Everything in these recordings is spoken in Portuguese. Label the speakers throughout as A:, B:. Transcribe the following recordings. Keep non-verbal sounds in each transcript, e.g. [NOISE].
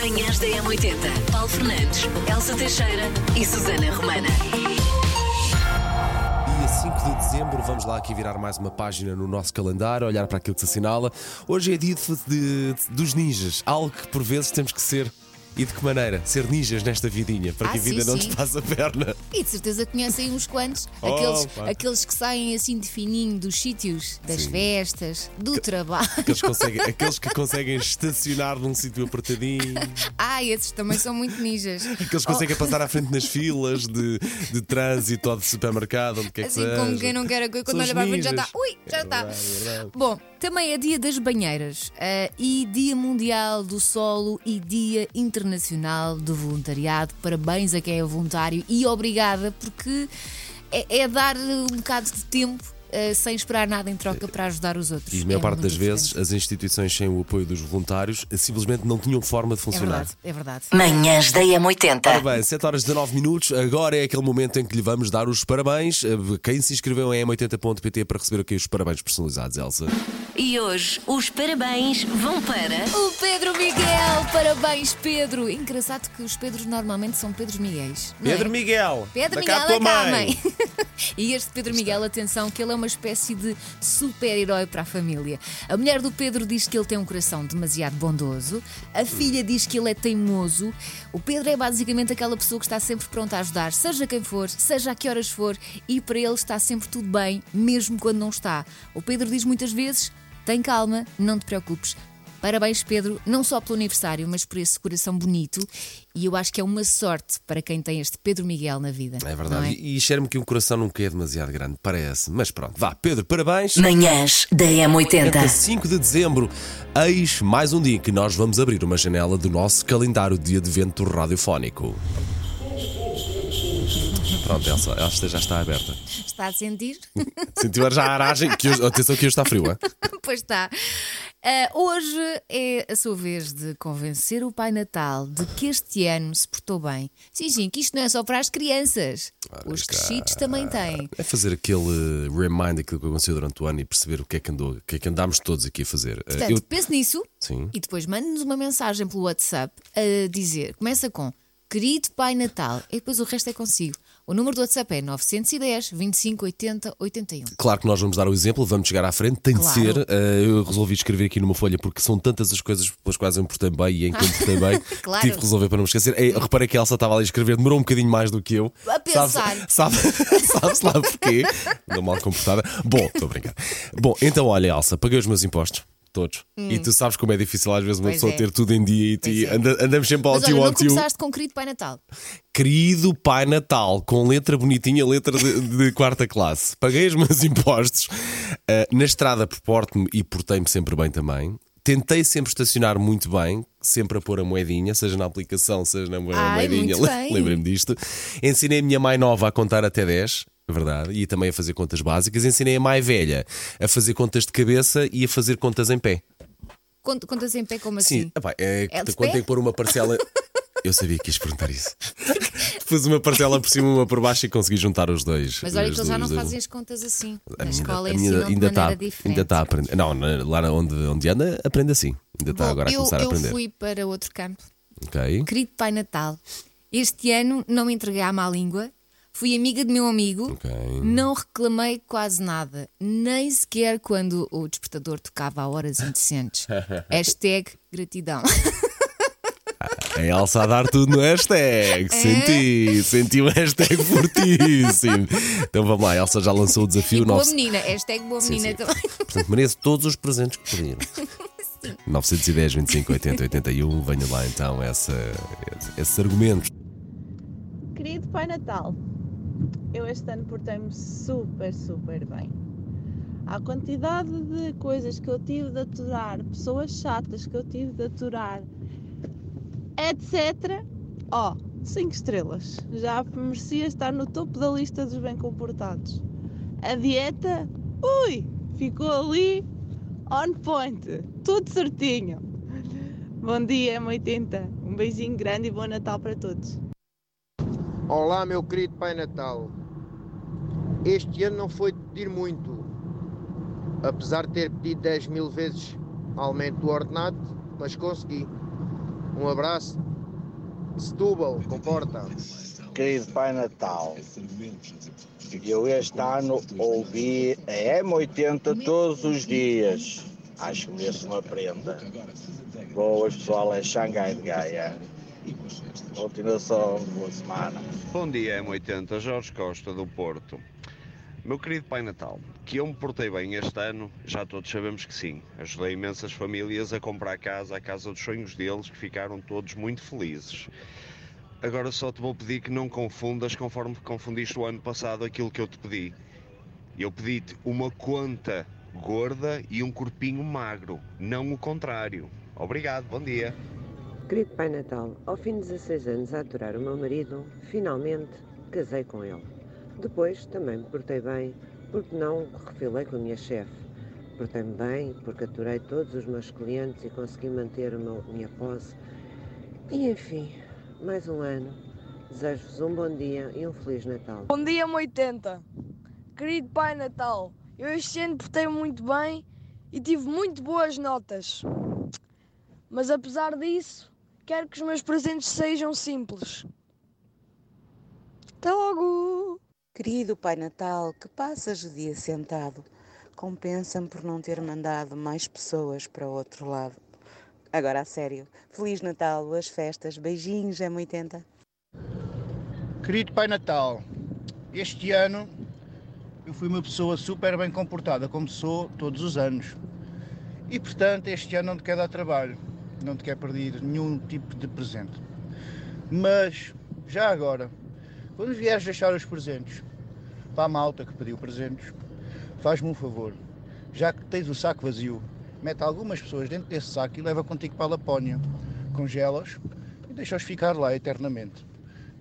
A: Manhãs da M80. Paulo Fernandes, Elsa Teixeira e Susana Romana.
B: Dia 5 de dezembro, vamos lá aqui virar mais uma página no nosso calendário, olhar para aquilo que se assinala. Hoje é dia de- de- dos ninjas, algo que por vezes temos que ser. E de que maneira? Ser ninjas nesta vidinha, para
C: Ah,
B: que a vida
C: sim,
B: não
C: sim.
B: nos passe a perna.
C: E de certeza conhecem uns quantos. [LAUGHS]
B: Oh,
C: aqueles,
B: pá.
C: aqueles que saem assim de fininho dos sítios, das
B: Sim.
C: festas, do trabalho.
B: Aqueles, que conseguem- [LAUGHS] aqueles que conseguem estacionar num sítio apertadinho,
C: Ah, esses também são muito ninjas.
B: aqueles [LAUGHS] que conseguem passar à frente nas filas de, de trânsito ou de supermercado, onde quer que
C: Assim
B: seja.
C: como quem não quer a coisa, quando
B: São
C: olha para a frente já
B: ninjas.
C: está. Ui, já
B: É
C: está.
B: verdade, é verdade.
C: Bom, também é dia das banheiras eh, e Dia Mundial do Solo e Dia Internacional do Voluntariado. Parabéns a quem é voluntário e obrigada, porque é, é dar um bocado de tempo eh, sem esperar nada em troca para ajudar os outros.
B: E a maior
C: É
B: parte das vezes
C: diferente.
B: as instituições sem o apoio dos voluntários eh, simplesmente não tinham forma de
C: É
B: funcionar.
C: verdade, é verdade.
A: Manhãs da
B: Ora
A: M80.
B: bem, 7 horas e 19 minutos, agora é aquele momento em que lhe vamos dar os parabéns. Eh, Quem se inscreveu em m80.pt para receber aqui os parabéns personalizados, Elsa.
A: E hoje os parabéns vão para.
C: O Pedro Miguel, parabéns Pedro. Engraçado que os Pedros normalmente são Pedros Miguéis. não é?
B: Miguel,
C: Pedro Miguel é cá, mãe. [LAUGHS] e este Pedro Miguel, atenção, que ele é uma espécie de super-herói para a família. A mulher do Pedro diz que ele tem um coração demasiado bondoso, a filha diz que ele é teimoso. O Pedro é basicamente aquela pessoa que está sempre pronta a ajudar, seja quem for, seja a que horas for, e para ele está sempre tudo bem, mesmo quando não está. O Pedro diz muitas vezes: tem calma, não te preocupes. Parabéns, Pedro, não só pelo aniversário, mas por esse coração bonito. E eu acho que é uma sorte para quem tem este Pedro Miguel na vida.
B: É verdade.
C: é?
B: E, e cheira-me que um coração nunca é demasiado grande, parece. Mas pronto, vá, Pedro, parabéns.
A: Manhãs da
B: Até
A: M80.
B: 5 de dezembro, eis mais um dia em que nós vamos abrir uma janela do nosso calendário de advento radiofónico. Pronto, Elsa, esta já está aberta.
C: Está a sentir?
B: Sentiu já a aragem? Que hoje, atenção que hoje está frio, hein? [LAUGHS]
C: pois está. Ah, hoje é a sua vez de convencer o Pai Natal de que este ano se portou bem. Sim, sim, que isto não é só para as crianças. Os
B: está.
C: crescidos também têm.
B: É fazer aquele remind daquilo que aconteceu durante o ano e perceber o que é que andou, o que é que andámos todos aqui a fazer. Eh,
C: Portanto,
B: eu-
C: pense nisso
B: Sim.
C: e depois mande-nos uma mensagem pelo WhatsApp a dizer: começa com Querido Pai Natal, e depois o resto é consigo. O número do WhatsApp é 910 25 80 81.
B: Claro que nós vamos dar o exemplo, vamos chegar à frente, tem
C: Claro.
B: de ser. Eh, eu resolvi escrever aqui numa folha porque são tantas as coisas pelas quais eu me portei bem e em que eu me portei bem.
C: Claro. [LAUGHS]
B: Tive que resolver para não me esquecer. Eh, reparei que a Elsa estava ali a escrever, demorou um bocadinho mais do que eu.
C: A pensar. [LAUGHS]
B: Sabe, sabe, [LAUGHS] sabe-se lá porquê? Andou mal comportada. Bom, estou a brincar. Bom, então olha, Elsa, paguei os meus impostos. Todos. E tu sabes como é difícil às vezes uma
C: Hum. Pois
B: pessoa
C: é.
B: ter tudo em dia e,
C: é.
B: anda- andamos sempre ao
C: Mas
B: tio
C: olha,
B: ao
C: não
B: tio.
C: começaste com Querido Pai Natal.
B: Querido Pai Natal, com letra bonitinha, letra de, de quarta classe. Paguei os meus impostos. Ah, na estrada porto-me e portei-me sempre bem também. Tentei sempre estacionar muito bem, sempre a pôr a moedinha, seja na aplicação, seja na moedinha. [LAUGHS] Lembrei-me disto. Ensinei a minha mãe nova a contar até 10. É Verdade, e também a fazer contas básicas. Ensinei a mais velha a fazer contas de cabeça e a fazer contas em pé.
C: Cont- Contas em pé como
B: Sim,
C: assim?
B: epá, é,
C: É
B: quando tem que pôr uma parcela. [LAUGHS] Eu sabia que ias perguntar isso. Pus uma parcela por cima, uma por baixo e consegui juntar os dois.
C: Mas olha que eles já não fazem as contas assim.
B: A
C: Na
B: minha-
C: escola
B: a minha
C: ensinam de
B: ainda tá-
C: diferente.
B: Ainda está a aprender. Não, lá onde, onde anda, aprende assim. Ainda está agora a
C: eu,
B: começar a
C: eu
B: aprender.
C: fui para outro campo.
B: Ok.
C: Querido Pai Natal, este ano não me entreguei à má língua, fui amiga de meu amigo,
B: Ok.
C: não reclamei quase nada, nem sequer quando o despertador tocava a horas indecentes. [LAUGHS] Hashtag gratidão.
B: A Elsa a dar tudo no hashtag.
C: É?
B: Senti, senti um hashtag fortíssimo. Então vamos lá, a Elsa já lançou o desafio.
C: E boa menina, hashtag boa
B: Sim,
C: menina
B: sim.
C: também.
B: Portanto, mereço todos os presentes que pediram. 910, 25, 80, 81. Venha lá então essa, esses argumentos.
D: Querido Pai Natal, eu este ano portei-me super, super bem. A quantidade de coisas que eu tive de aturar, pessoas chatas que eu tive de aturar, etc. Ó, 5 estrelas. Já merecia estar no topo da lista dos bem comportados. A dieta, ui, ficou ali on point. Tudo certinho. Bom dia, M80. Um beijinho grande e bom Natal para todos.
E: Olá, meu querido Pai Natal. Este ano não foi de pedir muito. Apesar de ter pedido 10 mil vezes aumento do ordenado, mas consegui. Um abraço. Setúbal, comporta.
F: Querido Pai Natal, eu este ano ouvi a M80 todos os dias. Acho que mereço uma prenda. Boas pessoal, é Xangai de Gaia. Continuação boa semana.
G: Bom dia, M80, Jorge Costa do Porto. Meu querido Pai Natal, que eu me portei bem este ano, já todos sabemos que sim. Ajudei imensas famílias a comprar casa, a casa dos sonhos deles, que ficaram todos muito felizes. Agora só te vou pedir que não confundas conforme confundiste o ano passado aquilo que eu te pedi. Eu pedi-te uma conta gorda e um corpinho magro, não o contrário. Obrigado, bom dia.
H: Querido Pai Natal, ao fim de 16 anos a adorar o meu marido, finalmente casei com ele. Depois também me portei bem, porque não refilei com a minha chefe. Portei-me bem, porque aturei todos os meus clientes e consegui manter a minha pose. E enfim, mais um ano. Desejo-vos um bom dia e um Feliz Natal.
I: Bom dia, 80. Querido Pai Natal, eu este ano portei-me muito bem e tive muito boas notas. Mas apesar disso, quero que os meus presentes sejam simples. Até logo!
J: Querido Pai Natal, que passas o dia sentado, compensa-me por não ter mandado mais pessoas para o outro lado. Agora a sério, Feliz Natal, boas festas, beijinhos, M80.
K: Querido Pai Natal, este ano eu fui uma pessoa super bem comportada, como sou todos os anos. E portanto, este ano não te quero dar trabalho, não te quero perder nenhum tipo de presente. Mas, já agora, quando vieres deixar os presentes para a malta que pediu presentes, faz-me um favor, já que tens o saco vazio, mete algumas pessoas dentro desse saco e leva contigo para a Lapónia. Congela-os e deixa-os ficar lá eternamente.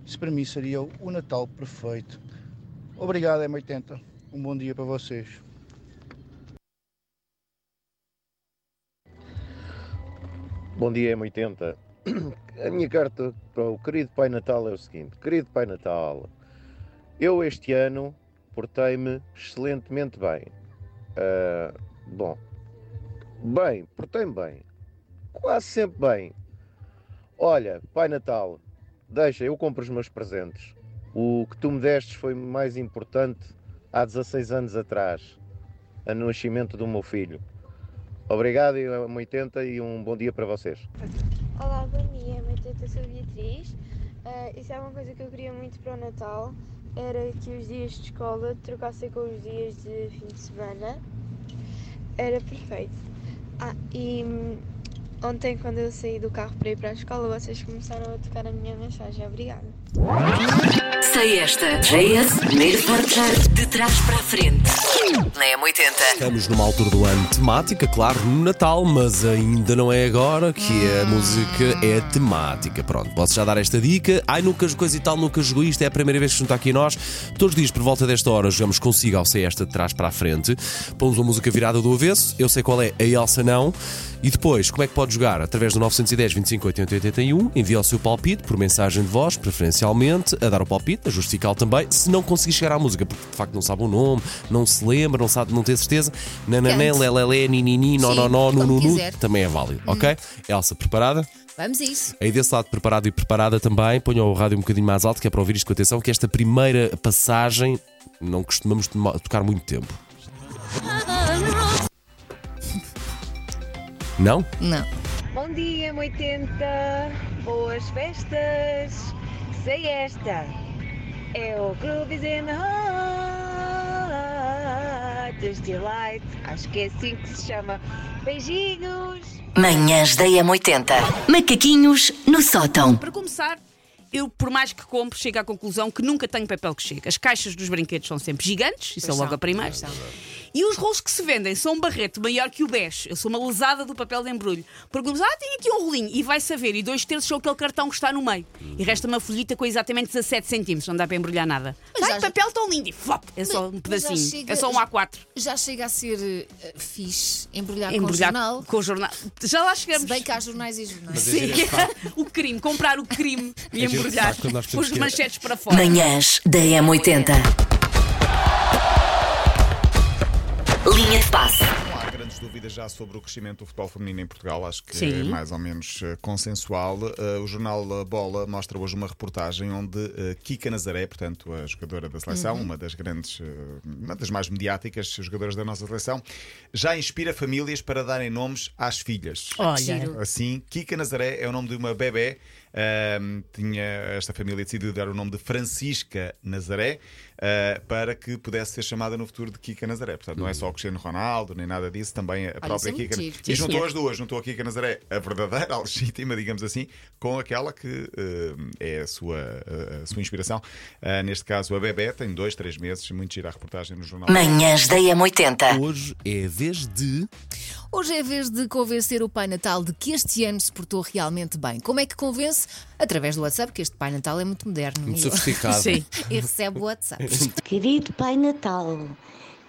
K: Isso para mim seria o Natal perfeito. Obrigado, M80. Um bom dia para vocês.
L: Bom dia, M80. A minha carta para o querido Pai Natal é o seguinte: Querido Pai Natal, eu este ano portei-me excelentemente bem. Ah, bom, bem, portei-me bem. Quase sempre bem. Olha, Pai Natal, deixa, eu compro os meus presentes. O que tu me destes foi mais importante há 16 anos atrás, no nascimento do meu filho. Obrigado, M80, e um bom dia para vocês.
M: Eu sou Beatriz. Ah, isso é uma coisa que eu queria muito para o Natal, era que os dias de escola trocassem com os dias de fim de semana. Era perfeito. Ah, e hum, ontem quando eu saí do carro para ir para a escola, vocês começaram a tocar a minha mensagem. Obrigada.
A: Sei esta. JS, primeiro de trás para a frente. Na M80.
B: Estamos numa altura do ano temática, claro, no Natal, mas ainda não é agora que a música é temática. Pronto, posso já dar esta dica. Ai, nunca coisa e tal, nunca jogou isto, é a primeira vez que junta aqui nós. Todos os dias, por volta desta hora, jogamos consigo ao sei esta de trás para a frente. Pomos uma música virada do avesso, eu sei qual é, a Elsa não. E depois, como é que pode jogar? Através do 910 25 80 81, envia o seu palpite por mensagem de voz, preferencialmente, a dar o palpite, a justificá-lo também. Se não conseguir chegar à música, porque de facto não sabe o nome, não se lembra, não sabe, não tem certeza, nananã, lelelé, ninini, nononó, nununu, também é válido, ok? Elsa, preparada?
C: Vamos a isso.
B: Aí desse lado, preparado e preparada também, ponha o rádio um bocadinho mais alto, que é para ouvir isto com atenção, que esta primeira passagem não costumamos tocar muito tempo. Não?
C: Não.
N: Bom dia, 80. Boas festas. Sei esta. É o Grooves in Dos Delight. Acho que é assim que se chama. Beijinhos.
A: Manhãs da M80. Macaquinhos no sótão.
O: Para começar, eu, por mais que compre, chego à conclusão que nunca tenho papel que chega. As caixas dos brinquedos são sempre gigantes, isso é logo a primeira. E os rolos que se vendem são um barrete maior que o BES. Eu sou uma lesada do papel de embrulho. Pergunto, ah, tem aqui um rolinho. E vai saber. E dois terços são aquele cartão que está no meio. E resta uma folhita com exatamente 17 centímetros. Não dá para embrulhar nada.
C: Mas
O: Ai,
C: já-
O: papel tão lindo. E flop, é só um pedacinho.
C: chega-
O: É só um A4.
C: Já chega a ser eh, fixe embrulhar,
O: Embrulhar
C: com jornal.
O: com o jornal. Já lá chegamos.
C: Se bem que há jornais e jornais.
B: É
O: Sim, [LAUGHS]
B: facto.
O: o crime, comprar o crime e
B: É giro este
O: embrulhar os manchetes para fora.
A: Manhãs da M80. Linha de passe.
P: Não há grandes dúvidas já sobre o crescimento do futebol feminino em Portugal, acho que é
O: Sim.
P: mais ou menos eh, consensual. Eh, o jornal A Bola mostra hoje uma reportagem onde eh, Kika Nazaré, portanto a jogadora da seleção,
Q: Uhum.
P: uma das grandes, eh, uma das mais mediáticas jogadoras da nossa seleção, já inspira famílias para darem nomes às filhas.
O: Olha. Giro.
P: Assim, Kika Nazaré é o nome de uma bebê. Tinha esta família decidido dar o nome de Francisca Nazaré ah, para que pudesse ser chamada no futuro de Kika Nazaré. Portanto, não é só o Cristiano Ronaldo nem nada disso, também a própria
Q: é
P: Kika. E juntou as duas, juntou a Kika Nazaré, a verdadeira, [LAUGHS] a legítima, digamos assim, com aquela que ah, é a sua, a sua inspiração. Ah, neste caso, a bebê tem dois, três meses, muito gira a reportagem no jornal.
A: Manhãs da M80.
B: Hoje é vez de.
C: Hoje é a vez de convencer o Pai Natal de que este ano se portou realmente bem. Como é que convence? Através do WhatsApp, que este Pai Natal é muito moderno.
B: Muito
C: E-
B: sofisticado.
C: Sim. [LAUGHS] E recebe o WhatsApp.
Q: Querido Pai Natal,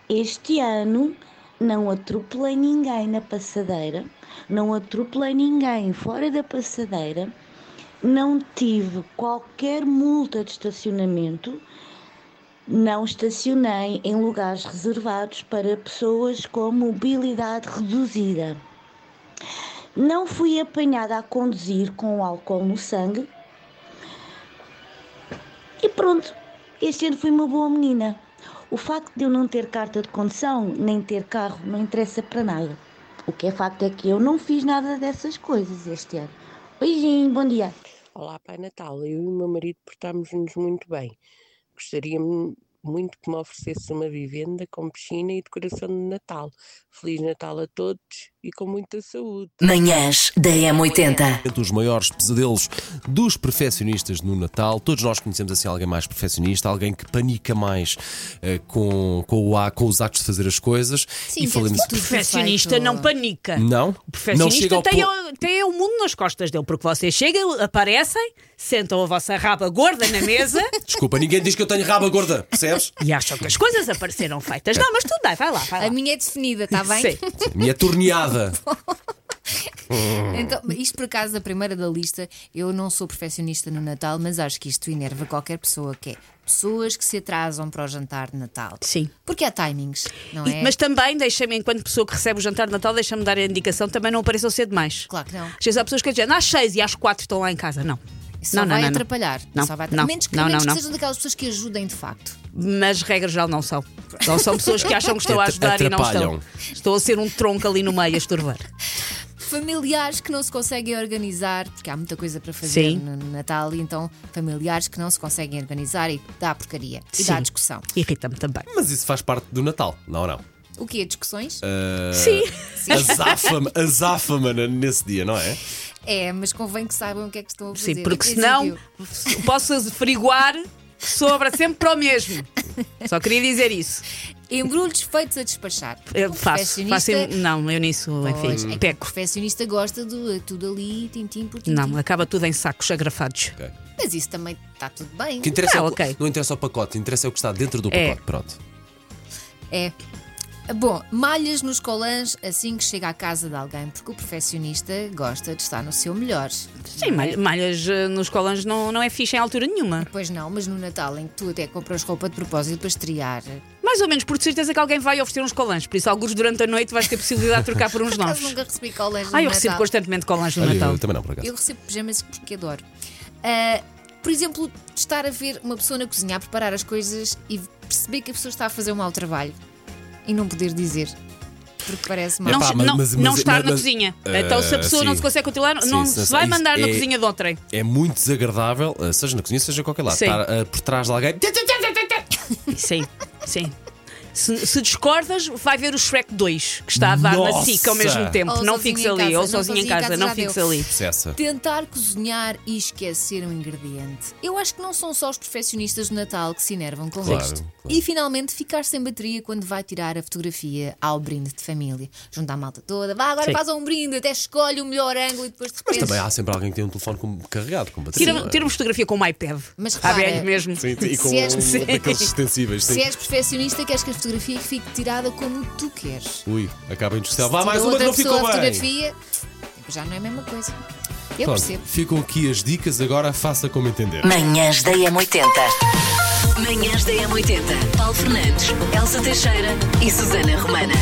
Q: este ano não atropelei ninguém na passadeira, não atropelei ninguém fora da passadeira, não tive qualquer multa de estacionamento, não estacionei em lugares reservados para pessoas com mobilidade reduzida. Não fui apanhada a conduzir com álcool no sangue. E pronto, este ano fui uma boa menina. O facto de eu não ter carta de condução, nem ter carro, não interessa para nada. O que é facto é que eu não fiz nada dessas coisas este ano. Beijinho, bom dia.
R: Olá, Pai Natal. Eu e o meu marido portámos-nos muito bem. Gostaria muito que me oferecesse uma vivenda com piscina e decoração de Natal. Feliz Natal a todos e com muita saúde.
A: Manhãs da M80.
B: Entre os maiores pesadelos dos perfeccionistas no Natal, todos nós conhecemos assim alguém mais perfeccionista, alguém que panica mais eh, com, com, o, a- com os atos de fazer as coisas.
O: Sim,
B: e falamos.
O: o perfeccionista não panica.
B: Não?
O: O perfeccionista
B: não chega ao
O: tem, o, tem o mundo nas costas dele, porque vocês chegam, aparecem, sentam a vossa raba gorda na mesa [LAUGHS]
B: Desculpa, ninguém diz que eu tenho raba gorda, percebes?
O: e acham que as coisas apareceram feitas. Não, mas tudo bem, vai lá, vai lá.
C: A minha é definida, está bem?
O: Sim.
B: Minha torneada. [LAUGHS]
C: Então, isto por acaso, a primeira da lista, eu não sou perfeccionista no Natal, mas acho que isto enerva qualquer pessoa, que é pessoas que se atrasam para o jantar de Natal.
O: Sim.
C: Porque há timings, não
O: E-
C: é?
O: Mas também, deixa-me, enquanto pessoa que recebe o jantar de Natal, deixa-me dar a indicação, também não apareçam cedo demais.
C: Claro que não.
O: Às vezes há pessoas que dizem, às seis e às quatro estão lá em casa. Não.
C: Só
O: não, não,
C: vai
O: não, não.
C: atrapalhar.
O: Não,
C: Só vai
O: não,
C: menos que,
O: não,
C: menos
O: não,
C: que
O: não.
C: sejam daquelas pessoas que ajudem de facto.
O: Mas regra geral não são. Não são pessoas que acham que estão a ajudar e não estão. Estou a ser um tronco ali no meio a estorvar.
C: Familiares que não se conseguem organizar, porque há muita coisa para fazer
O: Sim.
C: no Natal, e então familiares que não se conseguem organizar e dá porcaria. E dá discussão.
O: Irrita-me também.
B: Mas isso faz parte do Natal, não ou não?
C: O quê? Discussões?
B: Ah,
C: Sim.
B: Azafa-me azafa-me nesse dia, não é?
C: É, mas convém que saibam o que é que estão a fazer.
O: Sim, porque senão [LAUGHS] posso averiguar que sobra sempre para o mesmo. Só queria dizer isso.
C: Embrulhos feitos a despachar.
O: Eu faço. faço em- não, eu nisso,
C: Pois,
O: enfim,
C: é que o
O: peco.
C: perfeccionista gosta de é tudo ali, tintim por tintim.
O: Não, acaba tudo em sacos agrafados.
C: Mas isso também está tudo bem.
B: O que interessa
O: Ah,
B: é o-
O: ok.
B: Não interessa o pacote, interessa é o que está dentro do
O: É.
B: pacote. Pronto.
C: É. Bom, malhas nos colãs assim que chega à casa de alguém, porque o perfeccionista gosta de estar no seu melhor.
O: Sim, malha- malhas eh, nos colãs não, não é fixe em altura nenhuma.
C: Pois não, mas no Natal em que tu até compras roupa de propósito para estrear.
O: Mais ou menos, por certeza que alguém vai oferecer uns colãs. Por isso, alguns durante a noite vais ter possibilidade de trocar por uns
C: acaso
O: novos.
C: nunca recebi colãs no
O: Ah, eu
C: Natal.
O: recebo constantemente colãs no
B: Olha,
O: Natal.
B: eu também não, por acaso.
C: Eu recebo pijamas porque adoro. Ah, por exemplo, estar a ver uma pessoa na cozinha a preparar as coisas e perceber que a pessoa está a fazer um mau trabalho e não poder dizer. Porque parece mal.
O: Não,
B: Epá, mas-
O: não,
B: mas-
O: não
B: mas-
O: estar na
B: mas-
O: cozinha.
B: Ah,
O: então, se a pessoa não
B: sim.
O: se consegue controlar,
B: Sim,
O: não
B: sim,
O: se vai
B: isso
O: mandar na
B: é-
O: cozinha de outrem.
B: É muito desagradável, ah, seja na cozinha, seja em qualquer lado,
O: Sim.
B: estar ah, por trás de alguém.
O: Sim, sim. Se, se discordas, vai ver o Shrek 2, que está a dar na
B: Nossa!
O: SIC ao mesmo tempo.
C: Ou
O: não
C: sozinho
O: fiques
C: em
O: ali,
C: casa.
O: ou
C: Não,
O: sozinho em casa, não fiques
C: deu.
O: ali.
B: Cessa.
C: Tentar cozinhar e esquecer um ingrediente. Eu acho que não são só os perfeccionistas do Natal que se enervam com
B: Claro,
C: isto.
B: claro.
C: E finalmente ficar sem bateria quando vai tirar a fotografia ao brinde de família. Juntar a malta toda, vá agora
O: Sim.
C: faz um brinde, até escolhe o melhor ângulo e depois de
B: Mas
C: repente.
B: também há sempre alguém que tem um telefone com- carregado com bateria.
O: Tira, tira uma fotografia com um iPad.
C: Mas
O: à
C: repara,
O: velho mesmo.
B: Sim, e com
C: Se és-
B: um daqueles extensíveis. [LAUGHS]
C: Se
B: Sim.
C: és perfeccionista, queres que a fotografia fique tirada como tu queres.
B: Ui, acaba em discussão. Vá, mais uma que
C: outra
B: não ficou bem.
C: fotografia, já não é a mesma coisa. Eu
B: Pronto,
C: percebo.
B: ficam aqui as dicas, agora faça como entender.
A: Manhãs da M80. Manhãs da M80. Paulo Fernandes, Elsa Teixeira e Susana Romana.